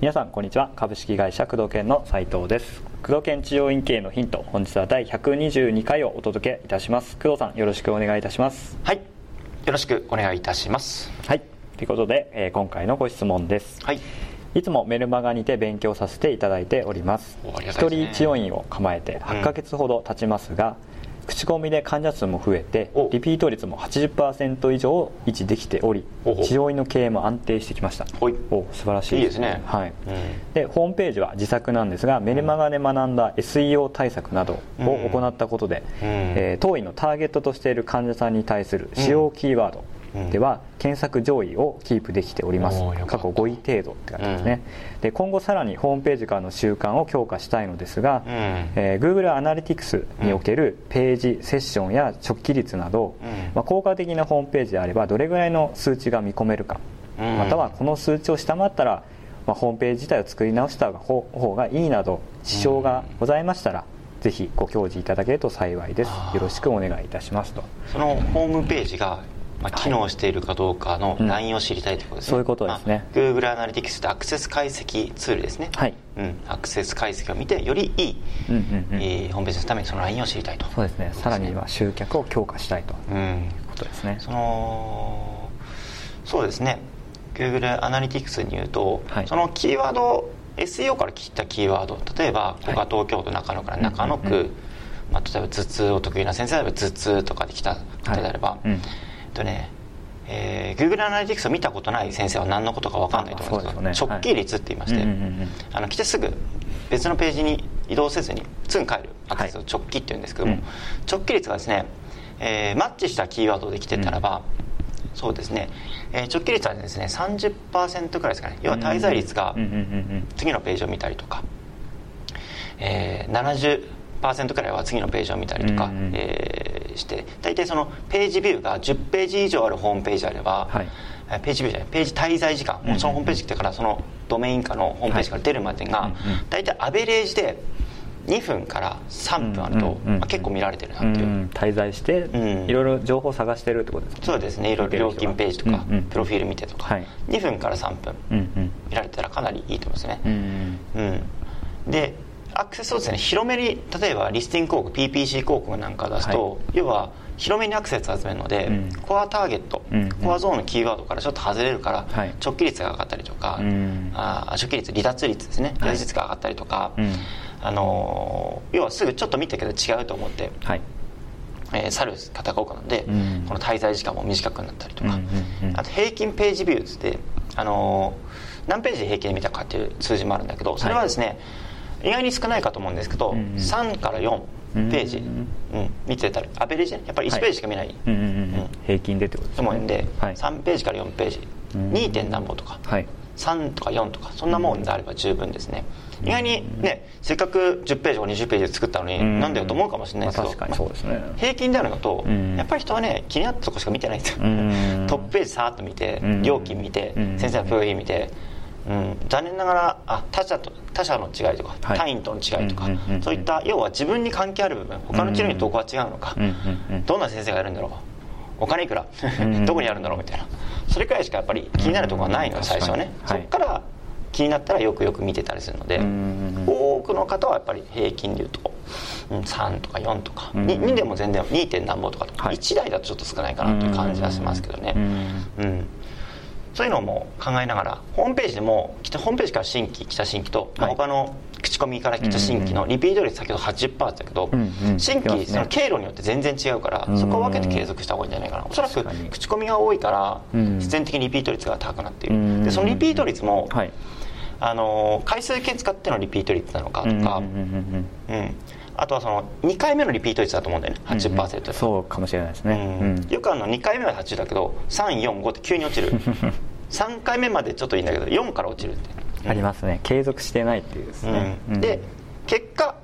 皆さんこんにちは。株式会社工藤研の斉藤です。工藤研治療院経営のヒント本日は第122回をお届けいたします。工藤さんよろしくお願いいたします。はい。よろしくお願いいたします。はい。ということで、えー、今回のご質問です。はい。いつもメルマガにて勉強させていただいております一、ね、人治療院を構えて8ヶ月ほど経ちますが、うん口コミで患者数も増えてリピート率も80%以上維持できており治療院の経営も安定してきました。お素晴らしいですね。はい、うん、でホームページは自作なんですがメルマガで学んだ SEO 対策などを行ったことで、うん、えー、当院のターゲットとしている患者さんに対する使用キーワード、では検索上位をキープできております。過去5位程度って感じですね、うん、で今後さらにホームページからの習慣を強化したいのですが、うん、えー、Google アナリティクスにおけるページ、セッションや直帰率など、うん、まあ、効果的なホームページであればどれぐらいの数値が見込めるか、またはこの数値を下回ったら、まあ、ホームページ自体を作り直した方がいいなど支障がございましたら、ぜひご教示いただけると幸いです。よろしくお願いいたしますと。そのホームページがまあ、機能しているかどうかのラインを知りたいということですね、そういうことですね、まあ、Google アナリティクスってアクセス解析ツールですね、はい。うん、アクセス解析を見てよりいい、うんうんうん、えー、ホームページのためにそのラインを知りたいと。そうですね、ね、さらには集客を強化したいと。いうことですね、そのそうですね。Google アナリティクスに言うと、はい、そのキーワード SEO から切ったキーワード。例えばここが東京都中野から中野区、うんうんうん。まあ、例えば頭痛を得意な先生であれば頭痛とかで来た方であれば、はい。うん、とねえー、Google アナリティクスを見たことない先生は何のことか分かんないと思うんですけど、ね、直帰率って言いまして、はい。あの来てすぐ別のページに移動せずにすぐ帰るアクセスを直帰っていうんですけども、はい、直帰率がですね、えー、マッチしたキーワードで来てたらば、うん、そうですね、えー、直帰率はですね30%くらいですかね。要は滞在率が次のページを見たりとか、えー、70%くらいは次のページを見たりとか、うんうん、えーして大体そのページビューが10ページ以上あるホームページあれば、はい、ページビューじゃないページ滞在時間、うん、そのホームページ来てからそのドメイン化のホームページから出るまでが、はい、大体アベレージで2分から3分あると、まあ、結構見られてるなっていう、うん、滞在して、いろいろ情報を探してるってことですか、ね、そうですね。いろいろ料金ページとか、うんうん、プロフィール見てとか、はい、2分から3分見られたらかなりいいと思いますね、うん。でアクセスをですね広めに例えばリスティング広告 PPC 広告なんか出すと、はい、要は広めにアクセス集めるので、うん、コアターゲット、うん、コアゾーンのキーワードからちょっと外れるから、はい、直帰率が上がったりとか、うん、あ直帰率離脱率ですね離脱率が上がったりとか、あの要はすぐちょっと見たけど違うと思って、はい。えー、去る方が多くなので、この滞在時間も短くなったりとか、あと平均ページビューで、あの何ページで平均で見たかっていう数字もあるんだけどそれはですね、はい意外に少ないかと思うんですけど、うんうん、3から4ページ、うん、うん、見てたらアベレージね。やっぱり1ページしか見ない、平均でってことですね。と思うんで、はい、3ページから4ページ。2. 点何本とか、はい、3とか4とかそんなもんであれば十分ですね、意外にねせっかく10ページとか20ページで作ったのに、うなんだよと思うかもしれないですけど、まあ、確かにそうですね、平均であるのと、やっぱり人はね気になったとこしか見てないんですよ、トップページさーっと見て、料金見て、先生のプロフィール見てうん、残念ながらあ他者と他者の違いとか、はい、他院との違いとか、そういった要は自分に関係ある部分他の治療にどこが違うのか、どんな先生がやるんだろうお金いくらどこにあるんだろうみたいな。それくらいしかやっぱり気になるところがないので最初はね、はい、そこから気になったらよくよく見てたりするので、多くの方はやっぱり平均でいうと、うん、3とか4とか、2, 2でも全然 2. 点何本とかとか、はい、1台だとちょっと少ないかなという感じはしますけどね。うんそういうのも考えながらホームページでもホームページから新規来た新規と、はい、他の口コミから来た新規のリピート率先ほど80%だけど、うんうん、新規、その経路によって全然違うから、そこを分けて継続した方がいいんじゃないかな。おそらく口コミが多いから必然的にリピート率が高くなっている、でそのリピート率も、はい、あの回数券使ってのリピート率なのかとか、うんあとはその2回目のリピート率だと思うんだよね。80%、うんうん、そうかもしれないですね、うん、よくあの2回目は80だけど345って急に落ちる。3回目までちょっといいんだけど4から落ちるって、うん、ありますね。継続してないっていうですね、で結果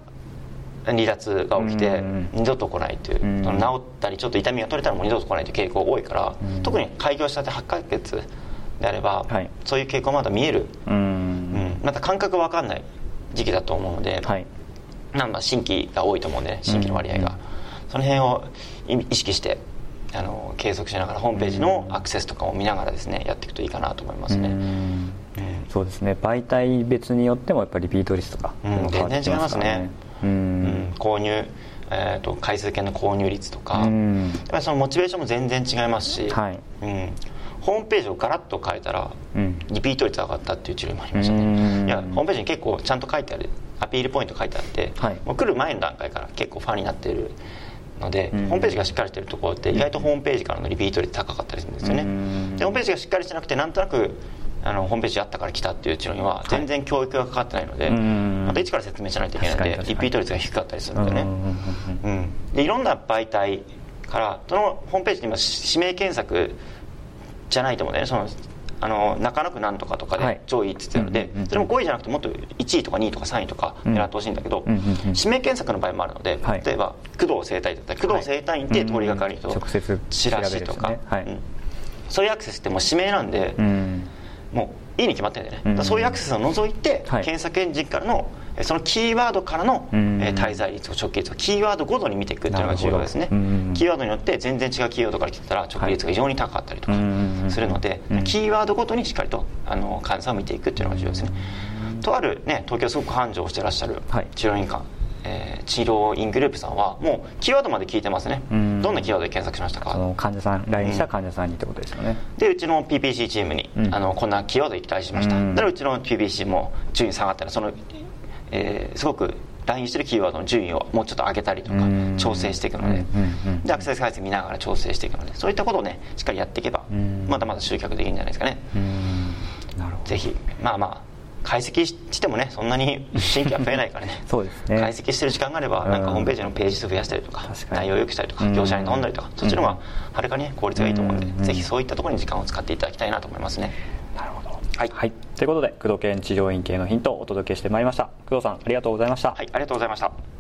離脱が起きて二度と来ないという、うん、治ったりちょっと痛みが取れたらもう二度と来ないという傾向が多いから、うん、特に開業したて8ヶ月であれば、はい、そういう傾向まだ見える、うん、また感覚分かんない時期だと思うので、はい、なん新規が多いと思うんで、ね、新規の割合が、その辺を意識してあの継続しながらホームページのアクセスとかを見ながらですねやっていくといいかなと思いますね、そうですね。媒体別によってもやっぱりリピート率とか、うん、全然違いますね。うん、購入えーと、回数券の購入率とか、うん、やっぱりそのモチベーションも全然違いますし、はい、うん、ホームページをガラッと変えたら、うん、リピート率上がったっていう治療もありましたね。いやホームページに結構ちゃんと書いてあるアピールポイント書いてあって、はい、もう来る前の段階から結構ファンになってるので、うん、ホームページがしっかりしてるところって意外とホームページからのリピート率高かったりするんですよね、でホームページがしっかりしてなくてなんとなくあのホームページあったから来たっていう治療には全然教育がかかってないので、はい、また一から説明しないといけないのでリピート率が低かったりするんでね、うん、でいろんな媒体からそのホームページに今指名検索じゃないと思うんだよね。そのあの中野区なんとかとかで上位って言ってたので、それも5位じゃなくてもっと1位とか2位とか3位とか狙ってほしいんだけど、指名検索の場合もあるので、例えば工藤整体だったら工藤整体院って通りがかりとチラシとか、そういうアクセスってもう指名なんで、もういいに決まってるんだよね、そういうアクセスを除いて、検索エンジンからのそのキーワードからの、え滞在率と直帰率をキーワードごとに見ていくっていうのが重要ですね、キーワードによって全然違うキーワードから来てたら直帰率が非常に高かったりとかするので、キーワードごとにしっかりとあの患者さんを見ていくっていうのが重要ですね。とあるね東京すごく繁盛してらっしゃる治療院館、えー、治療院グループさんはもうキーワードまで聞いてますね、どんなキーワードで検索しましたか？その患者さん LINE した患者さんにってことですよね、でうちの PPC チームに、うん、あのこんなキーワードい期待しました、だからうちの PPC も順位下がったらそのえー、すごく LINE してるキーワードの順位をもうちょっと上げたりとか調整していくので。でアクセス回数見ながら調整していくのでそういったことをねしっかりやっていけばまだまだ集客できるんじゃないですかね。ぜひまあまあ解析してもねそんなに新規は増えないからね。そうですね。解析してる時間があればなんかホームページのページ数増やしたりとか内容を良くしたりとか業者に頼んだりとかそっちの方がはるかに、ね、効率がいいと思うんでぜひそういったところに時間を使っていただきたいなと思いますね。なるほど。はい、はい、ということで工藤研治療院系のヒントをお届けしてまいりました。工藤さんありがとうございました。はいありがとうございました